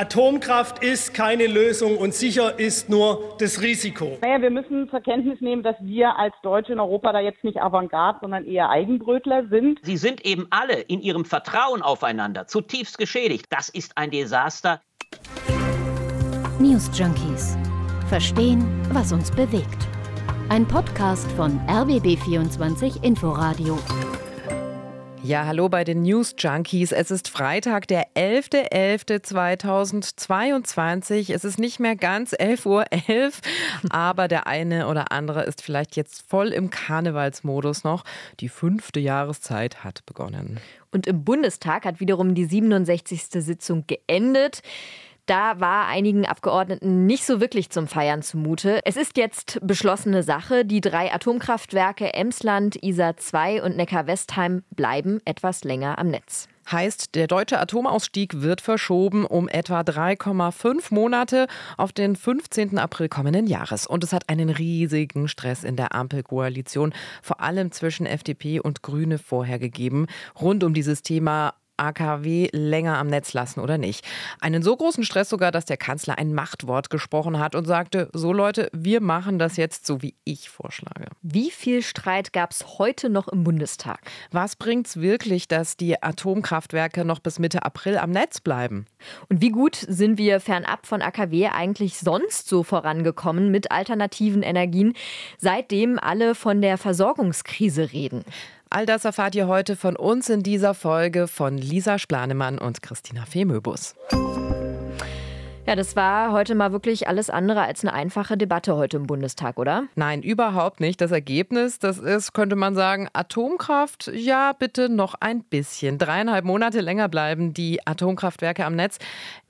Atomkraft ist keine Lösung und sicher ist nur das Risiko. Naja, wir müssen zur Kenntnis nehmen, dass wir als Deutsche in Europa da jetzt nicht Avantgarde, sondern eher Eigenbrötler sind. Sie sind eben alle in ihrem Vertrauen aufeinander zutiefst geschädigt. Das ist ein Desaster. News Junkies. Verstehen, was uns bewegt. Ein Podcast von RBB24 Inforadio. Ja, hallo bei den News Junkies. Es ist Freitag, der 11.11.2022. Es ist nicht mehr ganz 11.11 Uhr, .11, aber der eine oder andere ist vielleicht jetzt voll im Karnevalsmodus noch. Die fünfte Jahreszeit hat begonnen. Und im Bundestag hat wiederum die 67. Sitzung geendet. Da war einigen Abgeordneten nicht so wirklich zum Feiern zumute. Es ist jetzt beschlossene Sache. Die drei Atomkraftwerke Emsland, Isar 2 und Neckar-Westheim bleiben etwas länger am Netz. Heißt, der deutsche Atomausstieg wird verschoben um etwa 3,5 Monate auf den 15. April kommenden Jahres. Und es hat einen riesigen Stress in der Ampelkoalition, vor allem zwischen FDP und Grüne, vorher gegeben, rund um dieses Thema AKW länger am Netz lassen oder nicht. Einen so großen Stress sogar, dass der Kanzler ein Machtwort gesprochen hat und sagte, so Leute, wir machen das jetzt so, wie ich vorschlage. Wie viel Streit gab es heute noch im Bundestag? Was bringt es wirklich, dass die Atomkraftwerke noch bis Mitte April am Netz bleiben? Und wie gut sind wir fernab von AKW eigentlich sonst so vorangekommen mit alternativen Energien, seitdem alle von der Versorgungskrise reden? All das erfahrt ihr heute von uns in dieser Folge von Lisa Splanemann und Christina Femöbus. Ja, das war heute mal wirklich alles andere als eine einfache Debatte heute im Bundestag, oder? Nein, überhaupt nicht. Das Ergebnis, das ist, könnte man sagen, Atomkraft, ja, bitte noch ein bisschen. Dreieinhalb Monate länger bleiben die Atomkraftwerke am Netz.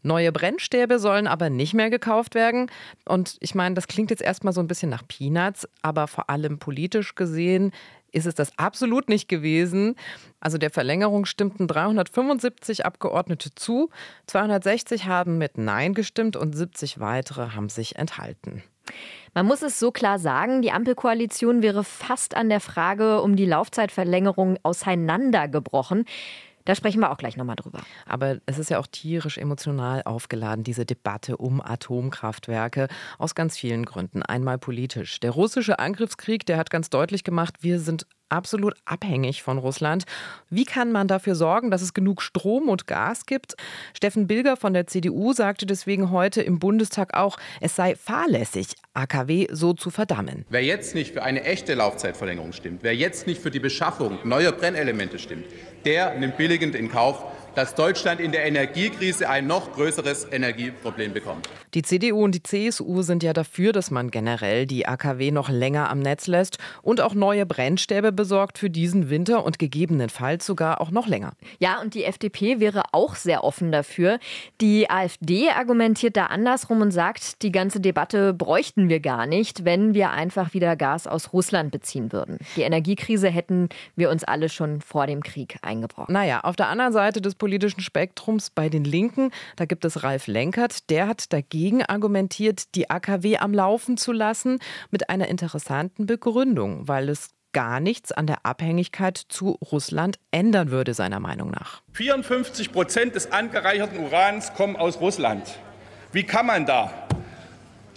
Neue Brennstäbe sollen aber nicht mehr gekauft werden. Und ich meine, das klingt jetzt erstmal so ein bisschen nach Peanuts, aber vor allem politisch gesehen ist es das absolut nicht gewesen. Also der Verlängerung stimmten 375 Abgeordnete zu, 260 haben mit Nein gestimmt und 70 weitere haben sich enthalten. Man muss es so klar sagen, die Ampelkoalition wäre fast an der Frage um die Laufzeitverlängerung auseinandergebrochen. Da sprechen wir auch gleich nochmal drüber. Aber es ist ja auch tierisch emotional aufgeladen, diese Debatte um Atomkraftwerke, aus ganz vielen Gründen. Einmal politisch. Der russische Angriffskrieg, der hat ganz deutlich gemacht, wir sind absolut abhängig von Russland. Wie kann man dafür sorgen, dass es genug Strom und Gas gibt? Steffen Bilger von der CDU sagte deswegen heute im Bundestag auch, es sei fahrlässig, AKW so zu verdammen. Wer jetzt nicht für eine echte Laufzeitverlängerung stimmt, wer jetzt nicht für die Beschaffung neuer Brennelemente stimmt, der nimmt billigend in Kauf, dass Deutschland in der Energiekrise ein noch größeres Energieproblem bekommt. Die CDU und die CSU sind ja dafür, dass man generell die AKW noch länger am Netz lässt und auch neue Brennstäbe besorgt für diesen Winter und gegebenenfalls sogar auch noch länger. Ja, und die FDP wäre auch sehr offen dafür. Die AfD argumentiert da andersrum und sagt, die ganze Debatte bräuchten wir gar nicht, wenn wir einfach wieder Gas aus Russland beziehen würden. Die Energiekrise hätten wir uns alle schon vor dem Krieg eingebrockt. Naja, auf der anderen Seite des politischen Spektrums bei den Linken. Da gibt es Ralf Lenkert, der hat dagegen argumentiert, die AKW am Laufen zu lassen, mit einer interessanten Begründung, weil es gar nichts an der Abhängigkeit zu Russland ändern würde, seiner Meinung nach. 54 Prozent des angereicherten Urans kommen aus Russland. Wie kann man da,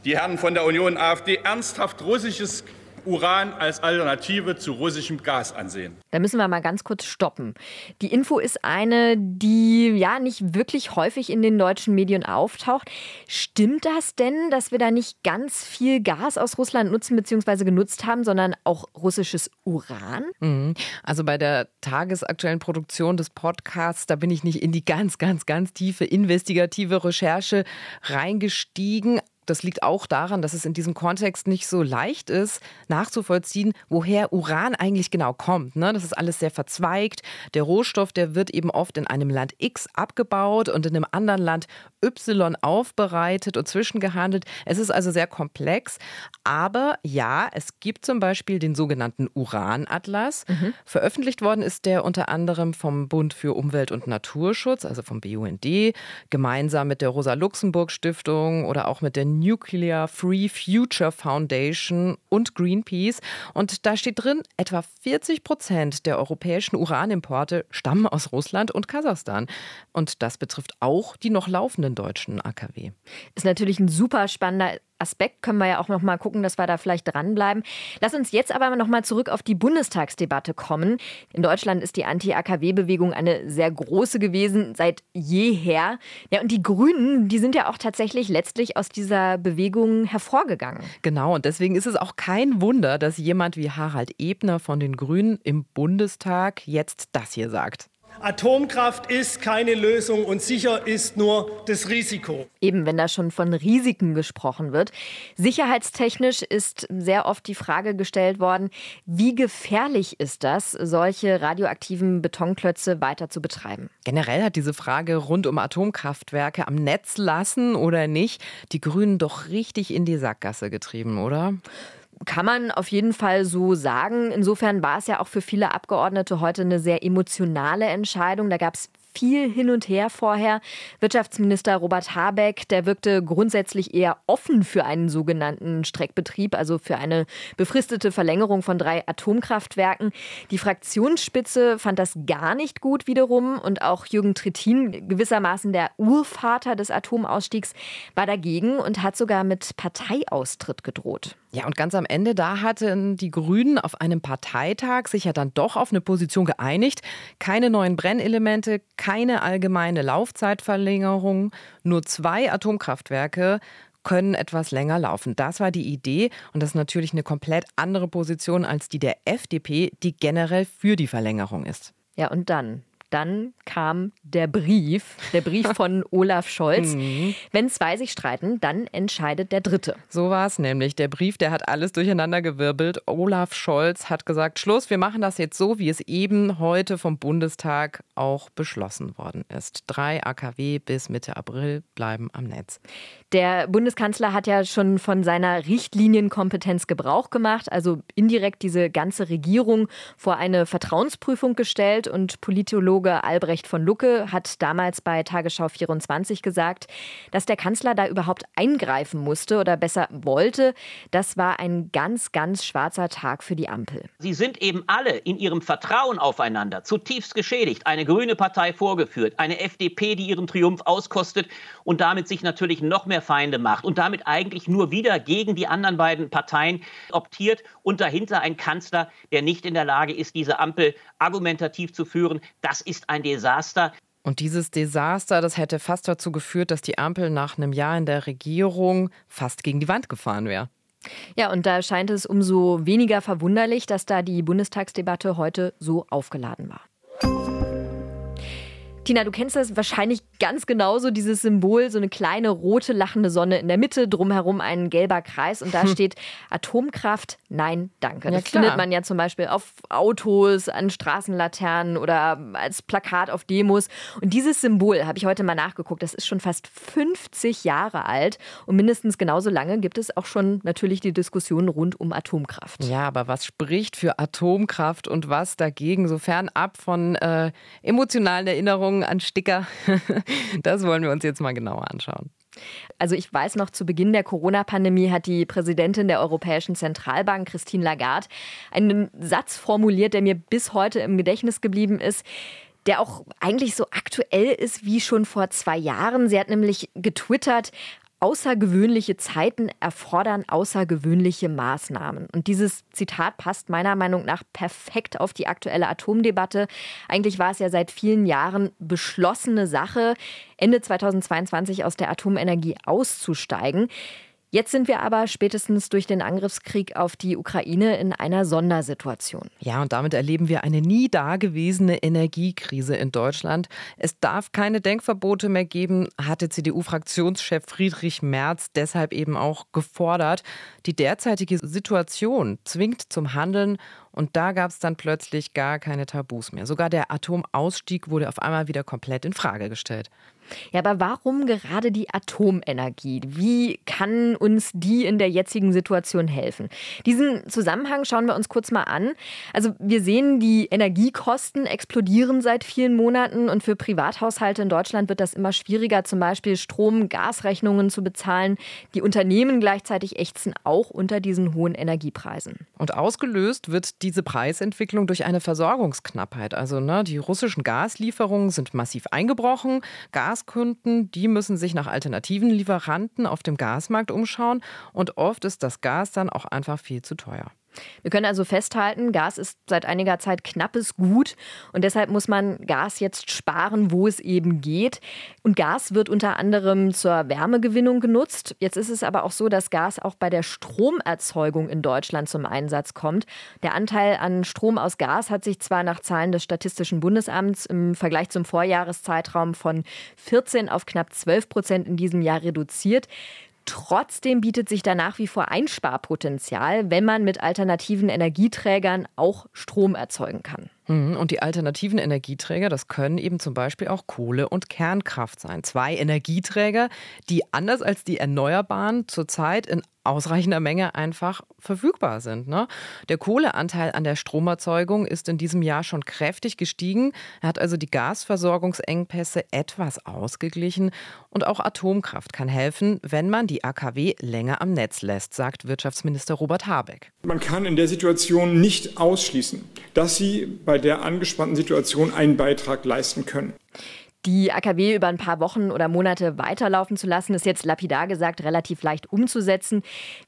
die Herren von der Union AfD, ernsthaft russisches Uran als Alternative zu russischem Gas ansehen. Da müssen wir mal ganz kurz stoppen. Die Info ist eine, die ja nicht wirklich häufig in den deutschen Medien auftaucht. Stimmt das denn, dass wir da nicht ganz viel Gas aus Russland nutzen bzw. genutzt haben, sondern auch russisches Uran? Mhm. Also bei der tagesaktuellen Produktion des Podcasts, da bin ich nicht in die ganz, ganz, ganz tiefe investigative Recherche reingestiegen. Das liegt auch daran, dass es in diesem Kontext nicht so leicht ist, nachzuvollziehen, woher Uran eigentlich genau kommt. Ne? Das ist alles sehr verzweigt. Der Rohstoff, der wird eben oft in einem Land X abgebaut und in einem anderen Land Y aufbereitet und zwischengehandelt. Es ist also sehr komplex. Aber ja, es gibt zum Beispiel den sogenannten Uranatlas. Mhm. Veröffentlicht worden ist der unter anderem vom Bund für Umwelt und Naturschutz, also vom BUND, gemeinsam mit der Rosa-Luxemburg-Stiftung oder auch mit der Nuclear Free Future Foundation und Greenpeace. Und da steht drin, etwa 40 Prozent der europäischen Uranimporte stammen aus Russland und Kasachstan. Und das betrifft auch die noch laufenden deutschen AKW. Ist natürlich ein super spannender Aspekt können wir ja auch noch mal gucken, dass wir da vielleicht dranbleiben. Lass uns jetzt aber noch mal zurück auf die Bundestagsdebatte kommen. In Deutschland ist die Anti-AKW-Bewegung eine sehr große gewesen seit jeher. Ja, und die Grünen, die sind ja auch tatsächlich letztlich aus dieser Bewegung hervorgegangen. Genau, und deswegen ist es auch kein Wunder, dass jemand wie Harald Ebner von den Grünen im Bundestag jetzt das hier sagt. Atomkraft ist keine Lösung und sicher ist nur das Risiko. Eben, wenn da schon von Risiken gesprochen wird. Sicherheitstechnisch ist sehr oft die Frage gestellt worden, wie gefährlich ist das, solche radioaktiven Betonklötze weiter zu betreiben? Generell hat diese Frage rund um Atomkraftwerke am Netz lassen oder nicht die Grünen doch richtig in die Sackgasse getrieben, oder? Kann man auf jeden Fall so sagen. Insofern war es ja auch für viele Abgeordnete heute eine sehr emotionale Entscheidung. Da gab es viel hin und her vorher. Wirtschaftsminister Robert Habeck, der wirkte grundsätzlich eher offen für einen sogenannten Streckbetrieb, also für eine befristete Verlängerung von drei Atomkraftwerken. Die Fraktionsspitze fand das gar nicht gut wiederum und auch Jürgen Trittin, gewissermaßen der Urvater des Atomausstiegs, war dagegen und hat sogar mit Parteiaustritt gedroht. Ja, und ganz am Ende, da hatten die Grünen auf einem Parteitag sich ja dann doch auf eine Position geeinigt. Keine neuen Brennelemente, keine allgemeine Laufzeitverlängerung, nur zwei Atomkraftwerke können etwas länger laufen. Das war die Idee und das ist natürlich eine komplett andere Position als die der FDP, die generell für die Verlängerung ist. Ja, und dann? Dann kam der Brief, der Brief von Olaf Scholz. Mhm. Wenn zwei sich streiten, dann entscheidet der Dritte. So war es nämlich. Der Brief, der hat alles durcheinandergewirbelt. Olaf Scholz hat gesagt, Schluss, wir machen das jetzt so, wie es eben heute vom Bundestag auch beschlossen worden ist. Drei AKW bis Mitte April bleiben am Netz. Der Bundeskanzler hat ja schon von seiner Richtlinienkompetenz Gebrauch gemacht, also indirekt diese ganze Regierung vor eine Vertrauensprüfung gestellt und Politologe Albrecht von Lucke hat damals bei Tagesschau 24 gesagt, dass der Kanzler da überhaupt eingreifen musste oder besser wollte. Das war ein ganz, ganz schwarzer Tag für die Ampel. Sie sind eben alle in ihrem Vertrauen aufeinander zutiefst geschädigt. Eine grüne Partei vorgeführt, eine FDP, die ihren Triumph auskostet und damit sich natürlich noch mehr Feinde macht und damit eigentlich nur wieder gegen die anderen beiden Parteien optiert und dahinter ein Kanzler, der nicht in der Lage ist, diese Ampel argumentativ zu führen. Das ist ein Desaster. Und dieses Desaster, das hätte fast dazu geführt, dass die Ampel nach einem Jahr in der Regierung fast gegen die Wand gefahren wäre. Ja, und da scheint es umso weniger verwunderlich, dass da die Bundestagsdebatte heute so aufgeladen war. Tina, du kennst das wahrscheinlich ganz genauso, dieses Symbol, so eine kleine rote lachende Sonne in der Mitte, drumherum ein gelber Kreis und da hm. steht Atomkraft, nein, danke. Ja, das klar. findet man ja zum Beispiel auf Autos, an Straßenlaternen oder als Plakat auf Demos. Und dieses Symbol, habe ich heute mal nachgeguckt, das ist schon fast 50 Jahre alt und mindestens genauso lange gibt es auch schon natürlich die Diskussion rund um Atomkraft. Ja, aber was spricht für Atomkraft und was dagegen, sofern ab von äh, emotionalen Erinnerungen? Erinnerungen an Sticker? Das wollen wir uns jetzt mal genauer anschauen. Also ich weiß noch, zu Beginn der Corona-Pandemie hat die Präsidentin der Europäischen Zentralbank, Christine Lagarde, einen Satz formuliert, der mir bis heute im Gedächtnis geblieben ist der auch eigentlich so aktuell ist wie schon vor zwei Jahren. Sie hat nämlich getwittert, Außergewöhnliche Zeiten erfordern außergewöhnliche Maßnahmen. Und dieses Zitat passt meiner Meinung nach perfekt auf die aktuelle Atomdebatte. Eigentlich war es ja seit vielen Jahren beschlossene Sache, Ende 2022 aus der Atomenergie auszusteigen. Jetzt sind wir aber spätestens durch den Angriffskrieg auf die Ukraine in einer Sondersituation. Ja, und damit erleben wir eine nie dagewesene Energiekrise in Deutschland. Es darf keine Denkverbote mehr geben, hatte CDU-Fraktionschef Friedrich Merz deshalb eben auch gefordert. Die derzeitige Situation zwingt zum Handeln und da gab es dann plötzlich gar keine Tabus mehr. Sogar der Atomausstieg wurde auf einmal wieder komplett in Frage gestellt. Ja, aber warum gerade die Atomenergie? Wie kann uns die in der jetzigen Situation helfen? Diesen Zusammenhang schauen wir uns kurz mal an. Also wir sehen, die Energiekosten explodieren seit vielen Monaten und für Privathaushalte in Deutschland wird das immer schwieriger, zum Beispiel Strom-, Gasrechnungen zu bezahlen. Die Unternehmen gleichzeitig ächzen auch unter diesen hohen Energiepreisen. Und ausgelöst wird diese Preisentwicklung durch eine Versorgungsknappheit. Also ne, die russischen Gaslieferungen sind massiv eingebrochen. Gaskunden, die müssen sich nach alternativen Lieferanten auf dem Gasmarkt umschauen. Und oft ist das Gas dann auch einfach viel zu teuer. Wir können also festhalten, Gas ist seit einiger Zeit knappes Gut und deshalb muss man Gas jetzt sparen, wo es eben geht. Und Gas wird unter anderem zur Wärmegewinnung genutzt. Jetzt ist es aber auch so, dass Gas auch bei der Stromerzeugung in Deutschland zum Einsatz kommt. Der Anteil an Strom aus Gas hat sich zwar nach Zahlen des Statistischen Bundesamts im Vergleich zum Vorjahreszeitraum von 14 auf knapp 12 Prozent in diesem Jahr reduziert. Trotzdem bietet sich da nach wie vor Einsparpotenzial, wenn man mit alternativen Energieträgern auch Strom erzeugen kann. Mhm, und die alternativen Energieträger, das können eben zum Beispiel auch Kohle und Kernkraft sein. Zwei Energieträger, die anders als die Erneuerbaren zurzeit in ausreichender Menge einfach verfügbar sind. Ne? Der Kohleanteil an der Stromerzeugung ist in diesem Jahr schon kräftig gestiegen. Er hat also die Gasversorgungsengpässe etwas ausgeglichen. Und auch Atomkraft kann helfen, wenn man die AKW länger am Netz lässt, sagt Wirtschaftsminister Robert Habeck. Man kann in der Situation nicht ausschließen, dass sie bei der angespannten Situation einen Beitrag leisten können. Die AKW über ein paar Wochen oder Monate weiterlaufen zu lassen, ist jetzt lapidar gesagt relativ leicht umzusetzen.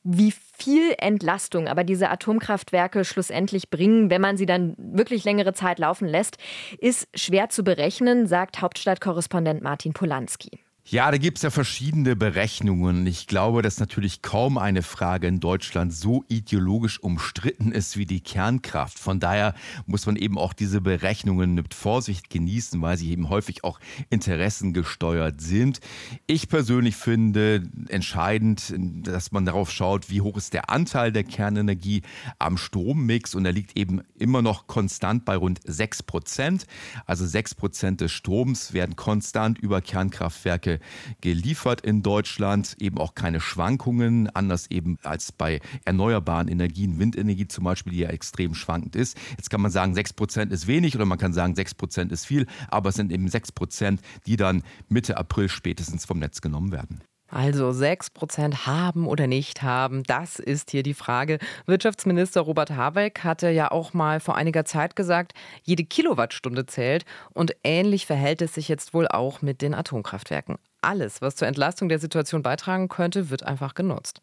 Wie viel Entlastung aber diese Atomkraftwerke schlussendlich bringen, wenn man sie dann wirklich längere Zeit laufen lässt, ist schwer zu berechnen, sagt Hauptstadtkorrespondent Martin Polanski. Ja, da gibt es ja verschiedene Berechnungen. Ich glaube, dass natürlich kaum eine Frage in Deutschland so ideologisch umstritten ist wie die Kernkraft. Von daher muss man eben auch diese Berechnungen mit Vorsicht genießen, weil sie eben häufig auch interessengesteuert sind. Ich persönlich finde entscheidend, dass man darauf schaut, wie hoch ist der Anteil der Kernenergie am Strommix. Und er liegt eben immer noch konstant bei rund 6 Prozent. Also 6 Prozent des Stroms werden konstant über Kernkraftwerke geliefert in Deutschland, eben auch keine Schwankungen, anders eben als bei erneuerbaren Energien, Windenergie zum Beispiel, die ja extrem schwankend ist. Jetzt kann man sagen, 6 Prozent ist wenig oder man kann sagen, 6 Prozent ist viel, aber es sind eben 6 Prozent, die dann Mitte April spätestens vom Netz genommen werden. Also 6 Prozent haben oder nicht haben, das ist hier die Frage. Wirtschaftsminister Robert Habeck hatte ja auch mal vor einiger Zeit gesagt, jede Kilowattstunde zählt. Und ähnlich verhält es sich jetzt wohl auch mit den Atomkraftwerken. Alles, was zur Entlastung der Situation beitragen könnte, wird einfach genutzt.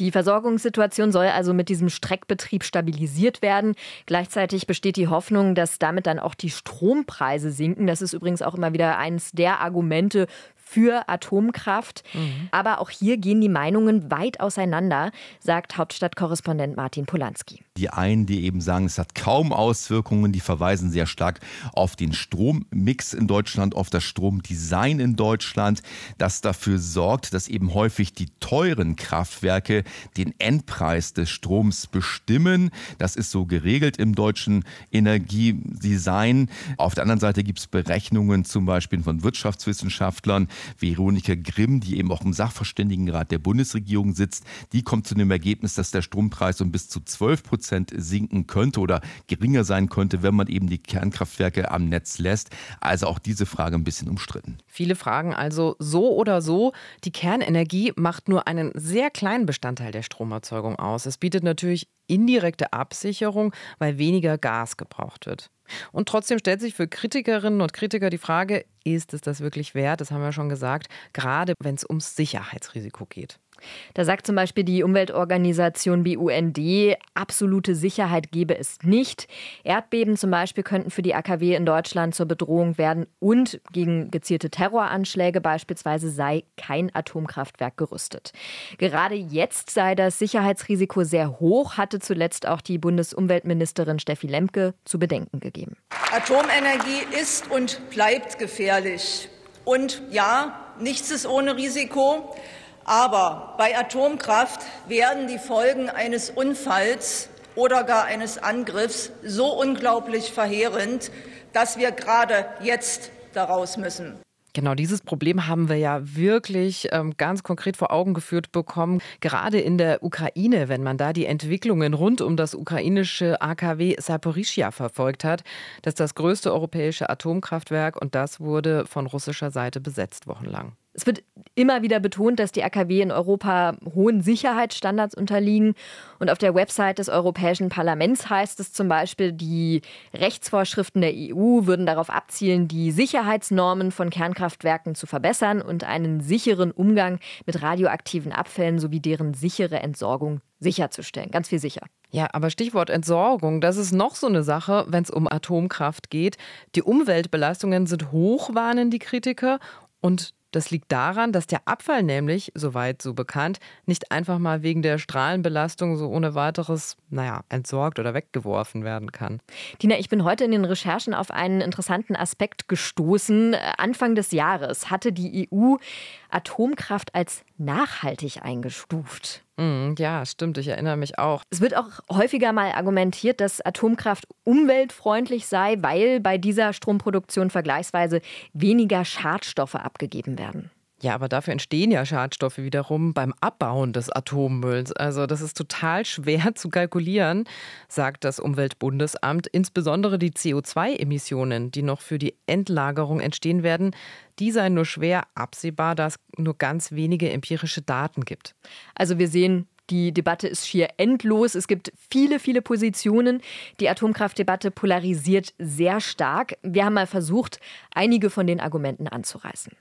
Die Versorgungssituation soll also mit diesem Streckbetrieb stabilisiert werden. Gleichzeitig besteht die Hoffnung, dass damit dann auch die Strompreise sinken. Das ist übrigens auch immer wieder eines der Argumente für Atomkraft. Mhm. Aber auch hier gehen die Meinungen weit auseinander, sagt Hauptstadtkorrespondent Martin Polanski. Die einen, die eben sagen, es hat kaum Auswirkungen, die verweisen sehr stark auf den Strommix in Deutschland, auf das Stromdesign in Deutschland, das dafür sorgt, dass eben häufig die teuren Kraftwerke den Endpreis des Stroms bestimmen. Das ist so geregelt im deutschen Energiedesign. Auf der anderen Seite gibt es Berechnungen zum Beispiel von Wirtschaftswissenschaftlern, Veronika Grimm, die eben auch im Sachverständigenrat der Bundesregierung sitzt. Die kommt zu dem Ergebnis, dass der Strompreis um bis zu 12 Prozent sinken könnte oder geringer sein könnte, wenn man eben die Kernkraftwerke am Netz lässt. Also auch diese Frage ein bisschen umstritten. Viele fragen also so oder so, die Kernenergie macht nur einen sehr kleinen Bestandteil der Stromerzeugung aus. Es bietet natürlich indirekte Absicherung, weil weniger Gas gebraucht wird. Und trotzdem stellt sich für Kritikerinnen und Kritiker die Frage, ist es das wirklich wert? Das haben wir schon gesagt, gerade wenn es ums Sicherheitsrisiko geht. Da sagt zum Beispiel die Umweltorganisation BUND, absolute Sicherheit gebe es nicht. Erdbeben zum Beispiel könnten für die AKW in Deutschland zur Bedrohung werden und gegen gezielte Terroranschläge beispielsweise sei kein Atomkraftwerk gerüstet. Gerade jetzt sei das Sicherheitsrisiko sehr hoch, hatte zuletzt auch die Bundesumweltministerin Steffi Lemke zu bedenken gegeben. Atomenergie ist und bleibt gefährlich. Und ja, nichts ist ohne Risiko. Aber bei Atomkraft werden die Folgen eines Unfalls oder gar eines Angriffs so unglaublich verheerend, dass wir gerade jetzt daraus müssen. Genau, dieses Problem haben wir ja wirklich ähm, ganz konkret vor Augen geführt bekommen. Gerade in der Ukraine, wenn man da die Entwicklungen rund um das ukrainische AKW Saporischia verfolgt hat. Das ist das größte europäische Atomkraftwerk und das wurde von russischer Seite besetzt wochenlang. Es wird immer wieder betont, dass die AKW in Europa hohen Sicherheitsstandards unterliegen. Und auf der Website des Europäischen Parlaments heißt es zum Beispiel, die Rechtsvorschriften der EU würden darauf abzielen, die Sicherheitsnormen von Kernkraftwerken zu verbessern und einen sicheren Umgang mit radioaktiven Abfällen sowie deren sichere Entsorgung sicherzustellen. Ganz viel sicher. Ja, aber Stichwort Entsorgung, das ist noch so eine Sache, wenn es um Atomkraft geht. Die Umweltbelastungen sind hoch, warnen die Kritiker. Und das liegt daran, dass der Abfall nämlich, soweit so bekannt, nicht einfach mal wegen der Strahlenbelastung so ohne weiteres, naja, entsorgt oder weggeworfen werden kann. Tina, ich bin heute in den Recherchen auf einen interessanten Aspekt gestoßen. Anfang des Jahres hatte die EU Atomkraft als nachhaltig eingestuft. Mm, ja, stimmt, ich erinnere mich auch. Es wird auch häufiger mal argumentiert, dass Atomkraft umweltfreundlich sei, weil bei dieser Stromproduktion vergleichsweise weniger Schadstoffe abgegeben werden. Ja, aber dafür entstehen ja Schadstoffe wiederum beim Abbauen des Atommülls. Also das ist total schwer zu kalkulieren, sagt das Umweltbundesamt. Insbesondere die CO2-Emissionen, die noch für die Endlagerung entstehen werden, die seien nur schwer absehbar, da es nur ganz wenige empirische Daten gibt. Also wir sehen, die Debatte ist schier endlos. Es gibt viele, viele Positionen. Die Atomkraftdebatte polarisiert sehr stark. Wir haben mal versucht, einige von den Argumenten anzureißen.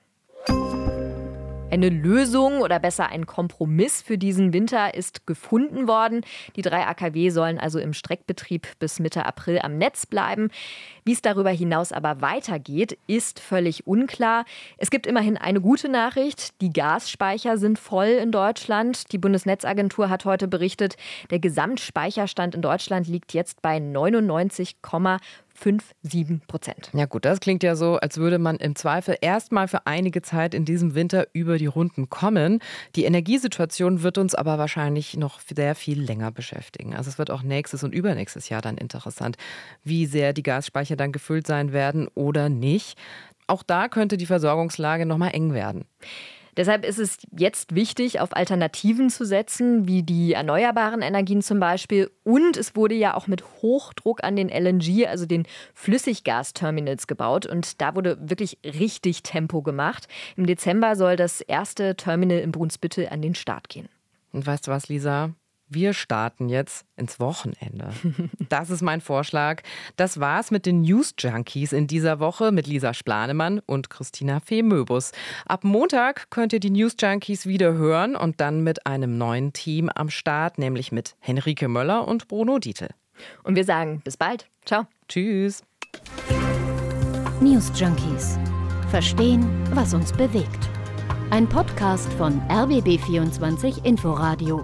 Eine Lösung oder besser ein Kompromiss für diesen Winter ist gefunden worden. Die drei AKW sollen also im Streckbetrieb bis Mitte April am Netz bleiben. Wie es darüber hinaus aber weitergeht, ist völlig unklar. Es gibt immerhin eine gute Nachricht. Die Gasspeicher sind voll in Deutschland. Die Bundesnetzagentur hat heute berichtet, der Gesamtspeicherstand in Deutschland liegt jetzt bei 99,5 5, 7 Prozent. Ja gut, das klingt ja so, als würde man im Zweifel erstmal für einige Zeit in diesem Winter über die Runden kommen. Die Energiesituation wird uns aber wahrscheinlich noch sehr viel länger beschäftigen. Also es wird auch nächstes und übernächstes Jahr dann interessant, wie sehr die Gasspeicher dann gefüllt sein werden oder nicht. Auch da könnte die Versorgungslage noch mal eng werden. Deshalb ist es jetzt wichtig, auf Alternativen zu setzen, wie die erneuerbaren Energien zum Beispiel. Und es wurde ja auch mit Hochdruck an den LNG, also den Flüssiggasterminals, gebaut. Und da wurde wirklich richtig Tempo gemacht. Im Dezember soll das erste Terminal in Brunsbüttel an den Start gehen. Und weißt du was, Lisa? Wir starten jetzt ins Wochenende. Das ist mein Vorschlag. Das war's mit den News Junkies in dieser Woche mit Lisa Splanemann und Christina Fehmöbus. Ab Montag könnt ihr die News Junkies wieder hören und dann mit einem neuen Team am Start, nämlich mit Henrike Möller und Bruno Dietl. Und wir sagen bis bald. Ciao. Tschüss. News Junkies. Verstehen, was uns bewegt. Ein Podcast von RBB24 Inforadio.